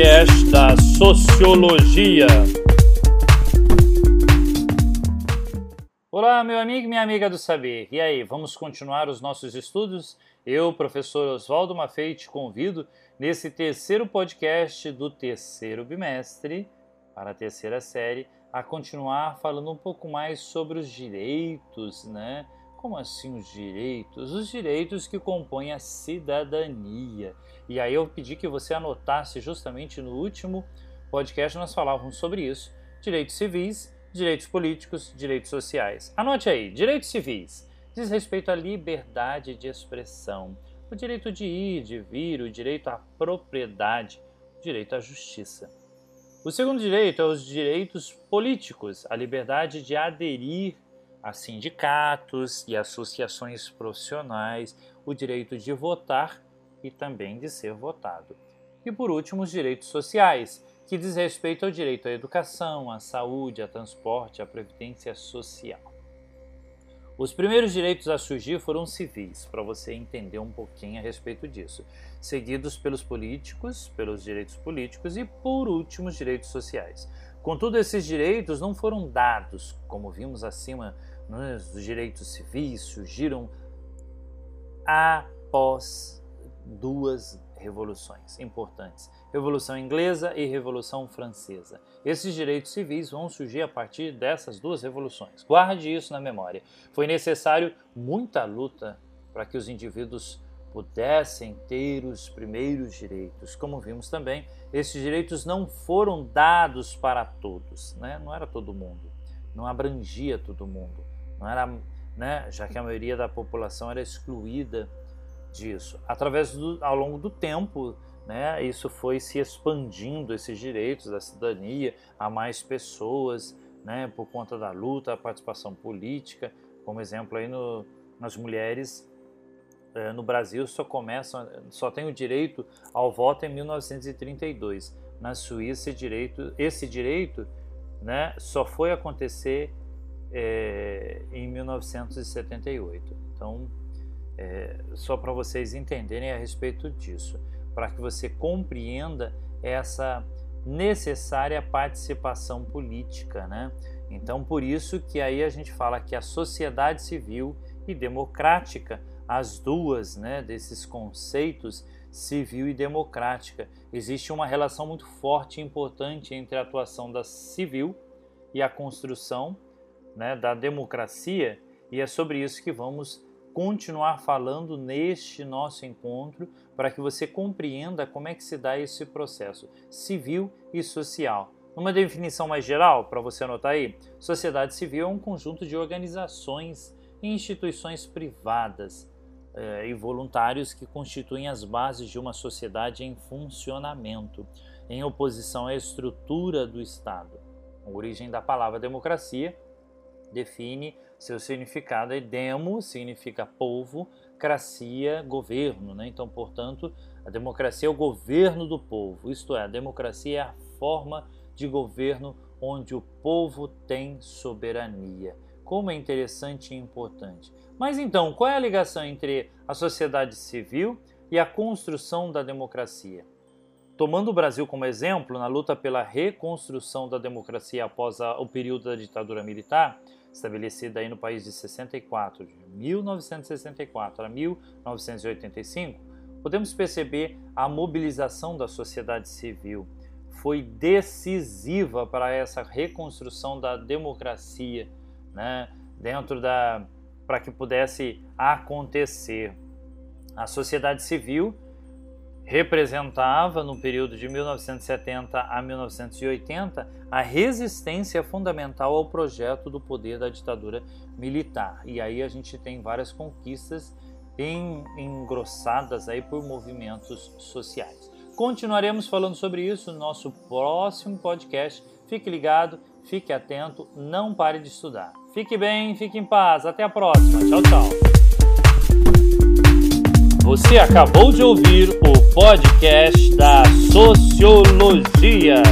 podcast da Sociologia. Olá, meu amigo e minha amiga do saber. E aí, vamos continuar os nossos estudos? Eu, professor Oswaldo Maffei, te convido nesse terceiro podcast do terceiro bimestre, para a terceira série, a continuar falando um pouco mais sobre os direitos, né? Como assim os direitos? Os direitos que compõem a cidadania. E aí eu pedi que você anotasse justamente no último podcast nós falávamos sobre isso: direitos civis, direitos políticos, direitos sociais. Anote aí: direitos civis diz respeito à liberdade de expressão, o direito de ir, de vir, o direito à propriedade, o direito à justiça. O segundo direito é os direitos políticos, a liberdade de aderir a sindicatos e associações profissionais, o direito de votar e também de ser votado. E por último, os direitos sociais, que diz respeito ao direito à educação, à saúde, a transporte, à previdência social. Os primeiros direitos a surgir foram civis, para você entender um pouquinho a respeito disso, seguidos pelos políticos, pelos direitos políticos e, por último, os direitos sociais. Contudo, esses direitos não foram dados, como vimos acima, né, os direitos civis surgiram após duas revoluções importantes: Revolução Inglesa e Revolução Francesa. Esses direitos civis vão surgir a partir dessas duas revoluções. Guarde isso na memória. Foi necessário muita luta para que os indivíduos pudessem ter os primeiros direitos. Como vimos também, esses direitos não foram dados para todos, né? não era todo mundo, não abrangia todo mundo, não era, né? já que a maioria da população era excluída disso. Através do, ao longo do tempo, né, isso foi se expandindo esses direitos da cidadania a mais pessoas, né, por conta da luta, a participação política, como exemplo aí no, nas mulheres no Brasil só começam, só tem o direito ao voto em 1932. Na Suíça, direito, esse direito, né, só foi acontecer é, em 1978. Então é, só para vocês entenderem a respeito disso, para que você compreenda essa necessária participação política, né? Então, por isso que aí a gente fala que a sociedade civil e democrática, as duas, né, desses conceitos civil e democrática, existe uma relação muito forte e importante entre a atuação da civil e a construção, né, da democracia, e é sobre isso que vamos continuar falando neste nosso encontro para que você compreenda como é que se dá esse processo civil e social. Uma definição mais geral, para você anotar aí, sociedade civil é um conjunto de organizações e instituições privadas eh, e voluntários que constituem as bases de uma sociedade em funcionamento, em oposição à estrutura do Estado. A origem da palavra democracia define seu significado é demo, significa povo, cracia, governo. Né? Então, portanto, a democracia é o governo do povo, isto é, a democracia é a forma de governo onde o povo tem soberania. Como é interessante e importante. Mas então, qual é a ligação entre a sociedade civil e a construção da democracia? Tomando o Brasil como exemplo, na luta pela reconstrução da democracia após a, o período da ditadura militar, estabelecida aí no país de 64, de 1964 a 1985, podemos perceber a mobilização da sociedade civil foi decisiva para essa reconstrução da democracia, né, dentro da para que pudesse acontecer. A sociedade civil representava, no período de 1970 a 1980, a resistência fundamental ao projeto do poder da ditadura militar. E aí a gente tem várias conquistas engrossadas aí por movimentos sociais. Continuaremos falando sobre isso no nosso próximo podcast. Fique ligado, fique atento, não pare de estudar. Fique bem, fique em paz. Até a próxima. Tchau, tchau. Você acabou de ouvir o podcast da Sociologia.